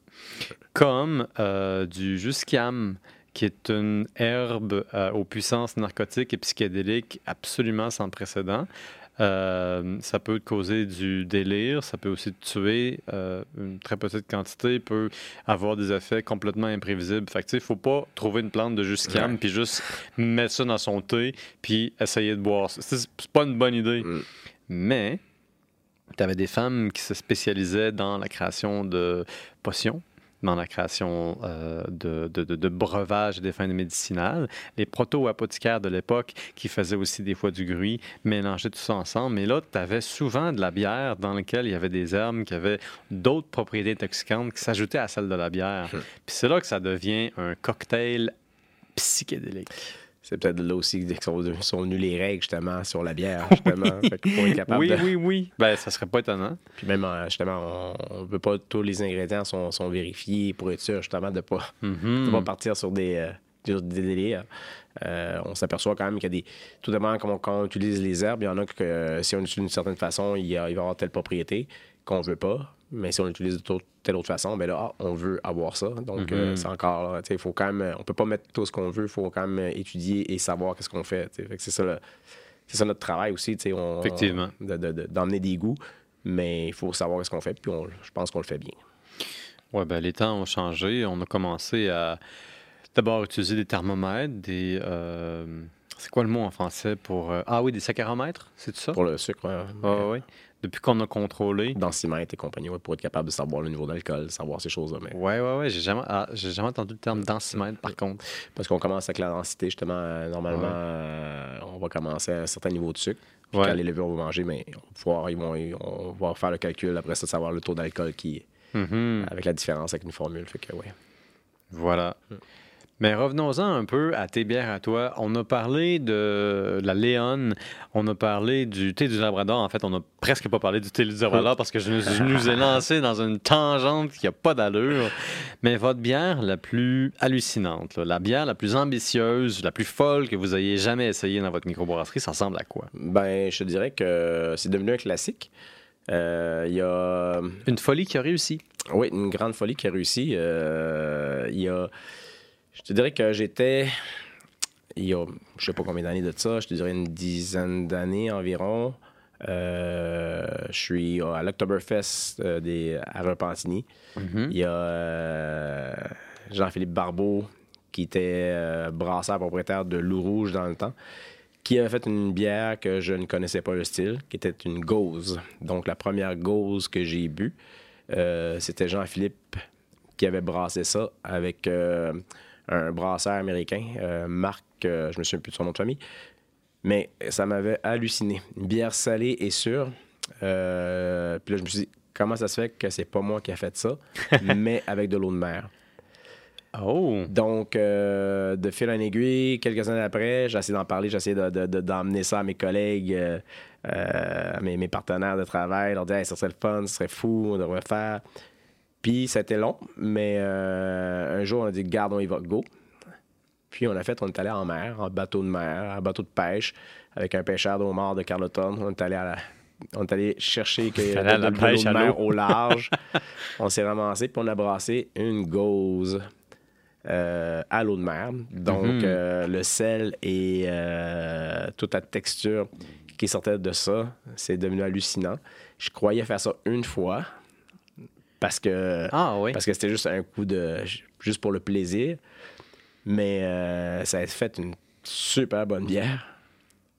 Comme euh, du jusquiam, qui est une herbe euh, aux puissances narcotiques et psychédéliques absolument sans précédent. Euh, ça peut te causer du délire, ça peut aussi te tuer. euh, une très petite quantité peut avoir des effets complètement imprévisibles. Fait que, faut pas trouver une plante de jusquiam Ouais. puis juste mettre ça dans son thé puis essayer de boire. c'est pas une bonne idée. Mm. Mais tu avais des femmes qui se spécialisaient dans la création de potions, dans la création euh, de, de, de- de breuvages et des fins médicinales. Les proto-apothicaires de l'époque qui faisaient aussi des fois du gruit, mélangeaient tout ça ensemble. Mais là, tu avais souvent de la bière dans laquelle il y avait des herbes qui avaient d'autres propriétés intoxicantes qui s'ajoutaient à celles de la bière. Puis c'est là que ça devient un cocktail psychédélique. C'est peut-être là aussi que sont, sont venues les règles, justement, sur la bière, justement. Fait qu'on est capable Oui, de- oui, oui. Ben, ça serait pas étonnant. Puis même, euh, justement, on ne veut pas tous les ingrédients sont, sont vérifiés pour être sûr, justement, de ne pas, Mhm. de pas partir sur des, euh, des délires. Euh, on s'aperçoit quand même qu'il y a des. Tout comment quand on utilise les herbes, il y en a que euh, si on utilise d'une certaine façon, il, y a, il va y avoir telle propriété qu'on veut pas. Mais si on l'utilise de telle autre façon, ben là, ah, on veut avoir ça. Donc, euh, Mhm. c'est encore là. Il faut quand même. On peut pas mettre tout ce qu'on veut, il faut quand même étudier et savoir qu'est-ce qu'on fait. c'est ça, ça notre travail aussi. tu sais, On, Effectivement. de- de- de- D'emmener des goûts. Mais il faut savoir ce qu'on fait, puis on- je pense qu'on le fait bien. Ouais, ben, les temps ont changé. On a commencé à d'abord utiliser des thermomètres, des. euh, c'est quoi le mot en français pour. euh, Ah oui, des saccharomètres, c'est ça? Pour le sucre. Ah oui. Depuis qu'on a contrôlé. densimètre et compagnie, ouais, pour être capable de savoir le niveau d'alcool, savoir ces choses-là. Mais... Ouais, ouais, ouais. J'ai jamais, ah, j'ai jamais entendu le terme densimètre, par contre. Parce qu'on commence avec la densité, justement, euh, normalement, Ouais. euh, on va commencer à un certain niveau de sucre. Puis Ouais. quand les levures vont manger, mais on va, pouvoir- ils vont, ils- on va faire le calcul après ça, savoir le taux d'alcool qui Mhm. avec la différence avec une formule. Fait que, ouais. Voilà. Mm. Mais revenons-en un peu à tes bières à toi. On a parlé de la Léon, on a parlé du thé du Labrador. En fait, on n'a presque pas parlé du thé du Labrador parce que je nous, je nous ai lancé dans une tangente qui n'a pas d'allure. Mais votre bière la plus hallucinante, là, la bière la plus ambitieuse, la plus folle que vous ayez jamais essayée dans votre microbrasserie, ça ressemble à quoi? Ben, je te dirais que c'est devenu un classique. Euh, Il y a Une folie qui a réussi. Oui, une grande folie qui a réussi. Euh, il y a. Je te dirais que j'étais. Il y a, je sais pas combien d'années de ça, je te dirais une dizaine d'années environ. Euh, je suis à l'Octoberfest euh, des, à Repentigny. Mhm. Il y a euh, Jean-Philippe Barbeau, qui était brasseur propriétaire de Loup Rouge dans le temps, qui avait fait une bière que je ne connaissais pas le style, qui était une gauze. Donc, la première gauze que j'ai bu, c'était Jean-Philippe qui avait brassé ça avec un brasseur américain, euh, Marc, euh, je me souviens plus de son nom de famille, mais ça m'avait halluciné. Une bière salée et sûre. Euh, puis là, je me suis dit, comment ça se fait que c'est pas moi qui a fait ça, mais avec de l'eau de mer. Oh! Donc, euh, de fil en aiguille, quelques années après, j'ai essayé d'en parler, j'ai essayé de- de- de- d'emmener ça à mes collègues, euh, euh, à mes, mes partenaires de travail, leur dire hey, ça serait le fun, ce serait fou, on devrait faire. Puis, été long, mais euh, un jour, on a dit garde, on y va, go. Puis, on a fait, on est allé en mer, en bateau de mer, en bateau de pêche, avec un pêcheur de homard de Carleton. On est allé à la- On est allé chercher que, la de- de l'eau pêche de à mer au large. on s'est ramassé, puis on a brassé une gauze euh, à l'eau de mer. Donc, Mhm. euh, le sel et euh, toute la texture qui sortait de ça, c'est devenu hallucinant. Je croyais faire ça une fois parce que Ah oui. parce que c'était juste un coup de juste pour le plaisir. Mais euh, ça a fait une super bonne bière.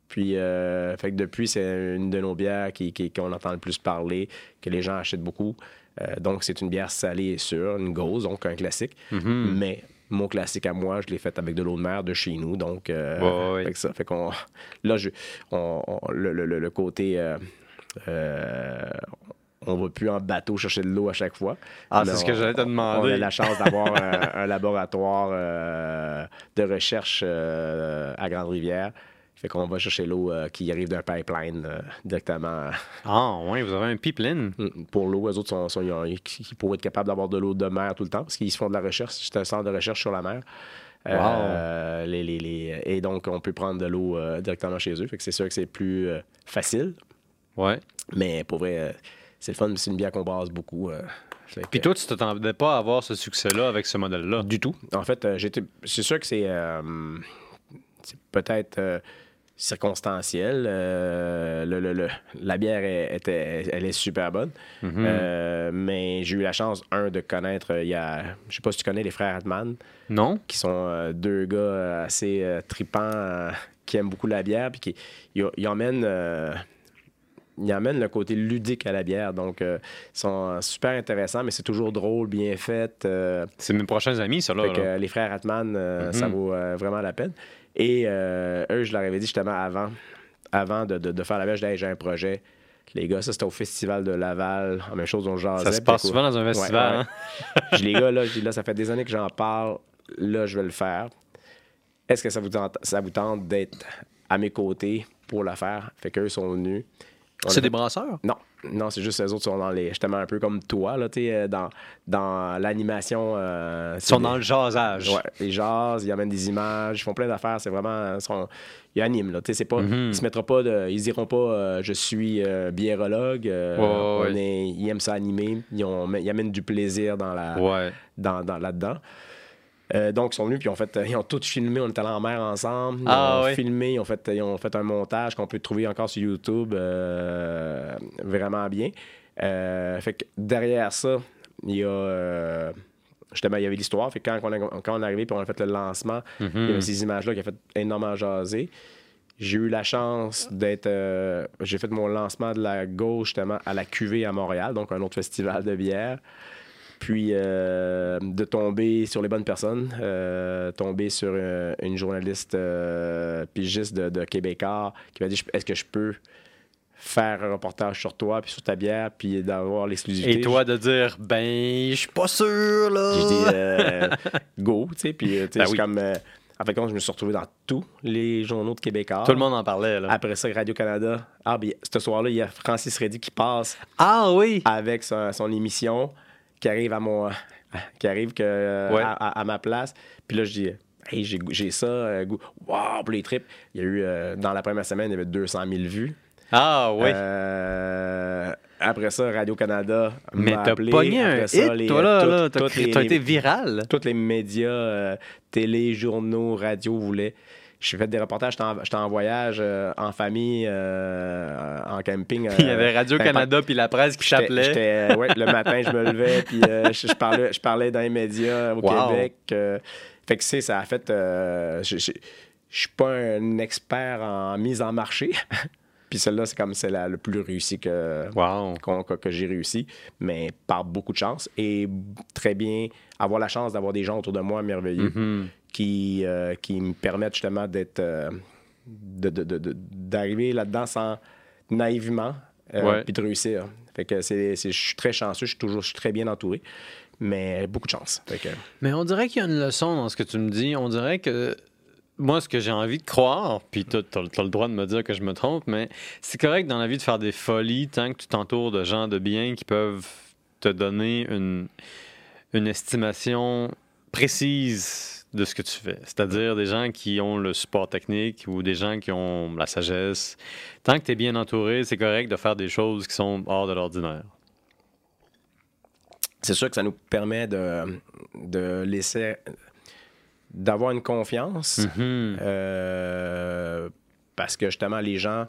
Puis, euh, fait que depuis, c'est une de nos bières qui, qui- qu'on entend le plus parler, que les gens achètent beaucoup. Euh, donc, c'est une bière salée et sûre, une gauze, donc un classique. Mhm. Mais mon classique à moi, je l'ai fait avec de l'eau de mer de chez nous. Donc, euh, fait que ça fait qu'on. Là, je, on- on- le, le- le- le côté. euh, on va plus en bateau chercher de l'eau à chaque fois. Ah, c'est ce que on- j'allais te On demander. a la chance d'avoir un, un laboratoire euh, de recherche euh, à Grande-Rivière. Fait qu'on va chercher l'eau euh, qui arrive d'un pipeline euh, directement Ah oui, vous avez un pipeline. Mm, pour l'eau. Les autres sont, sont- ils, ont- ils- pourraient être capables d'avoir de l'eau de mer tout le temps parce qu'ils se font de la recherche. C'est un centre de recherche sur la mer. Euh, les- les- les- et donc, on peut prendre de l'eau euh, directement chez eux. Fait que c'est sûr que c'est plus euh, facile. Ouais. Mais pour vrai, euh, c'est le fun. C'est une bière qu'on brasse beaucoup. euh, fait Puis toi, tu t'attendais pas à avoir ce succès-là avec ce modèle-là? Du tout. En fait, euh, j'étais. C'est sûr que c'est. euh, c'est peut-être circonstanciel. Euh, le- le- le- la bière est, était- elle est super bonne. Mhm. Euh, mais j'ai eu la chance, un, de connaître. Il y a. Je sais pas si tu connais les frères Hatman, Non? qui sont euh, deux gars assez tripants, qui aiment beaucoup la bière, puis qui ils, ils emmènent. Ils amènent le côté ludique à la bière. Donc, euh, ils sont euh, super intéressants, mais c'est toujours drôle, bien fait. euh, C'est mes prochains amis, ça, là. fait que, là. les frères Atman, euh, Mhm. ça vaut vraiment la peine. Et eux, je leur avais dit justement avant, avant de, de- de faire la Hey, j'ai un projet. Les gars, ça c'était au festival de Laval, la même chose dont jasait. Ça se passe souvent dans un festival. ouais. hein? Les gars, là, je dis, là, ça fait des années que j'en parle. Là, je vais le faire. Est-ce que ça vous tente, ça vous tente d'être à mes côtés pour la faire? Fait qu'eux sont venus. C'est des brasseurs? Non, non, c'est juste les autres sont dans les. Justement, un peu comme toi, là, tu euh, dans, dans l'animation. euh, Ils sont dans le jasage. Ouais, ils jasent, ils amènent des images, ils font plein d'affaires. C'est vraiment. Ils, sont- ils animent, là. Tu sais, pas. Mhm. Ils se mettront pas de. Ils diront pas euh, je suis euh, biérologue. ouais. est- ils aiment ça animer. Ils, ont- ils amènent du plaisir dans la, Ouais. dans, dans- là-dedans. Euh, donc, ils sont venus, puis ils ont, fait, ils ont tous filmé. On était allés en mer ensemble. Ils Ah, ont filmé, ils ont, fait, ils ont fait un montage qu'on peut trouver encore sur YouTube euh, vraiment bien. Euh, fait que derrière ça, il y a. euh, justement, il y avait l'histoire. Fait que quand on, a- quand on est arrivé, puis on a fait le lancement, il y Mhm. avait ces images-là qui ont fait énormément jaser. J'ai eu la chance d'être. euh, j'ai fait mon lancement de la gauche justement à la QV à Montréal, donc un autre festival de bière. Puis euh, de tomber sur les bonnes personnes, euh, tomber sur euh, une journaliste pigiste de, de Québécois qui m'a dit Est-ce que je peux faire un reportage sur toi, puis sur ta bière, puis d'avoir l'exclusivité? Et toi de dire, ben, je suis pas sûr, là. dit euh, go, tu sais, puis tu sais, Ben je oui. comme. euh, en fait, je me suis retrouvé dans tous les journaux de Québécois. Tout le monde en parlait, là. Après ça, Radio-Canada. Ah, bien, ce soir-là, il y a Francis Reddy qui passe Ah oui! avec son, son émission, qui arrive à mon. qui arrive que, euh, Ouais. à, à- à ma place. Puis là, je dis. Hey, j'ai, ça, euh, goût. Wow, pour les trips. Il y a eu, euh, dans la première semaine, il y avait 200 000 vues. Ah oui! Euh, après ça, Radio-Canada. Mais m'a t'as appelé. pogné un Après ça, hit, les- toi, là. là. T'as été viral. tous les médias, euh, télé, journaux, radio voulaient. J'ai fait des reportages, j'étais en, voyage, euh, en famille, euh, en camping. Il y euh, avait Radio-Canada puis la presse qui s'appelait. ouais, le matin, je me levais, puis euh, je, je parlais, je parlais dans les médias au Wow. Québec. euh, fait que, c'est, ça a fait. euh, je suis pas un expert en mise en marché. puis celle-là, c'est comme c'est la, le plus réussi que, Wow! que, que j'ai réussi, mais par beaucoup de chance et très bien avoir la chance d'avoir des gens autour de moi merveilleux Mhm. Qui, euh, qui me permettent justement d'être euh, d'arriver là-dedans sans naïvement euh, Ouais. puis de réussir. Fait que c'est, je suis très chanceux, je suis toujours je suis très bien entouré, mais beaucoup de chance. Fait que, Mais on dirait qu'il y a une leçon dans ce que tu me dis. On dirait que moi, ce que j'ai envie de croire, puis tu as, le droit de me dire que je me trompe, mais c'est correct dans la vie de faire des folies tant que tu t'entoures de gens de bien qui peuvent te donner une, une estimation précise de ce que tu fais. C'est-à-dire des gens qui ont le support technique ou des gens qui ont la sagesse. Tant que tu es bien entouré, c'est correct de faire des choses qui sont hors de l'ordinaire. c'est sûr que ça nous permet de, de laisser d'avoir une confiance Mhm. Euh, parce que justement, les gens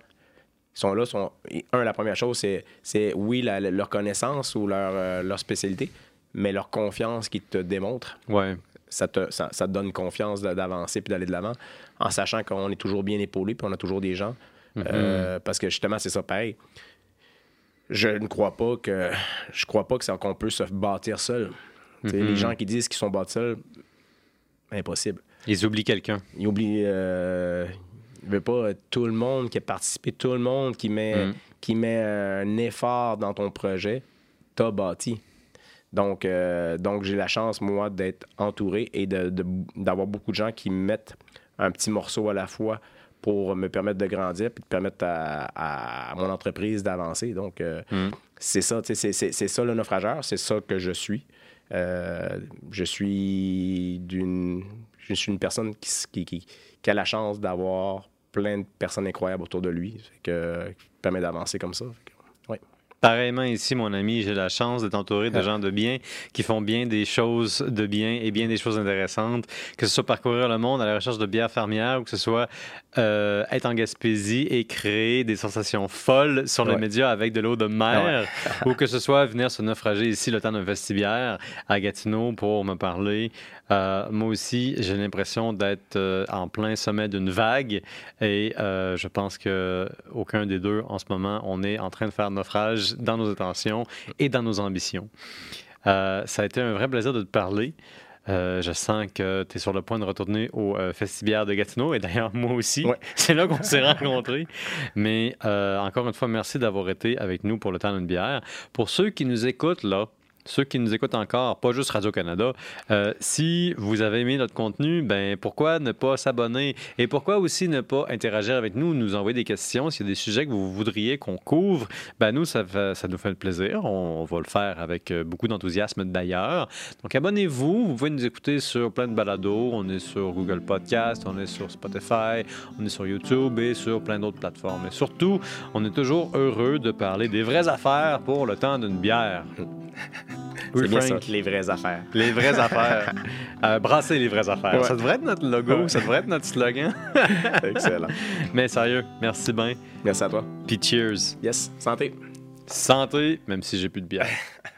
sont là. Sont, un, la première chose, c'est, c'est oui, la- leur connaissance ou leur, euh, leur spécialité, mais leur confiance qu'ils te démontrent. Ouais. Ça te, ça, ça te donne confiance d'avancer puis d'aller de l'avant en sachant qu'on est toujours bien épaulé puis on a toujours des gens. Euh, parce que justement, c'est ça pareil. Je ne crois pas que je crois pas que c'est qu'on peut se bâtir seul. Les gens qui disent qu'ils sont bâtis seuls, impossible. Ils oublient quelqu'un. Il oublie. Euh, il veut pas euh, tout le monde qui a participé, tout le monde qui met, Mm. qui met un effort dans ton projet, t'as bâti. Donc, euh, donc j'ai la chance, moi, d'être entouré et d'avoir beaucoup de gens qui mettent un petit morceau à la fois pour me permettre de grandir puis de permettre à, à mon entreprise d'avancer. Donc, euh, Mm. c'est ça, tu sais, c'est- ça le naufrageur, c'est ça que je suis. Euh, je suis d'une je suis une personne qui, qui, qui- qui a la chance d'avoir plein de personnes incroyables autour de lui, fait que, qui permet d'avancer comme ça. Fait que, ouais. Pareillement ici, mon ami, j'ai la chance d'être entouré de Ah. gens de bien qui font bien des choses de bien et bien des choses intéressantes, que ce soit parcourir le monde à la recherche de bières fermières ou que ce soit euh, être en Gaspésie et créer des sensations folles sur les Ouais. médias avec de l'eau de mer ou que ce soit venir se naufrager ici le temps d'un vestibiaire à Gatineau pour me parler. Euh, moi aussi, j'ai l'impression d'être euh, en plein sommet d'une vague et euh, je pense que aucun des deux en ce moment, on est en train de faire naufrage dans nos intentions et dans nos ambitions. Ça a été un vrai plaisir de te parler. Euh, je sens que tu es sur le point de retourner au euh, de Gatineau et d'ailleurs moi aussi. Ouais. C'est là qu'on s'est rencontrés. Mais euh, encore une fois, merci d'avoir été avec nous pour le temps d'une bière. Pour ceux qui nous écoutent là, ceux qui nous écoutent encore, pas juste Radio-Canada, euh, si vous avez aimé notre contenu, ben pourquoi ne pas s'abonner? Et pourquoi aussi ne pas interagir avec nous, nous envoyer des questions? S'il y a des sujets que vous voudriez qu'on couvre. Ben nous, ça, nous fait plaisir. On, va le faire avec euh, beaucoup d'enthousiasme d'ailleurs. Donc abonnez-vous. Vous pouvez nous écouter sur plein de balados. On est sur Google Podcast, on est sur Spotify, on est sur YouTube et sur plein d'autres plateformes. Et surtout, on est toujours heureux de parler des vraies affaires pour le temps d'une bière. C'est bien ça, les vraies affaires. Les vraies affaires. Euh, brasser les vraies affaires. Ça devrait être notre logo, ça devrait être notre slogan. Excellent. Mais sérieux, merci bien. Merci à toi. Puis cheers. Yes, santé. Santé, même si j'ai plus de bière.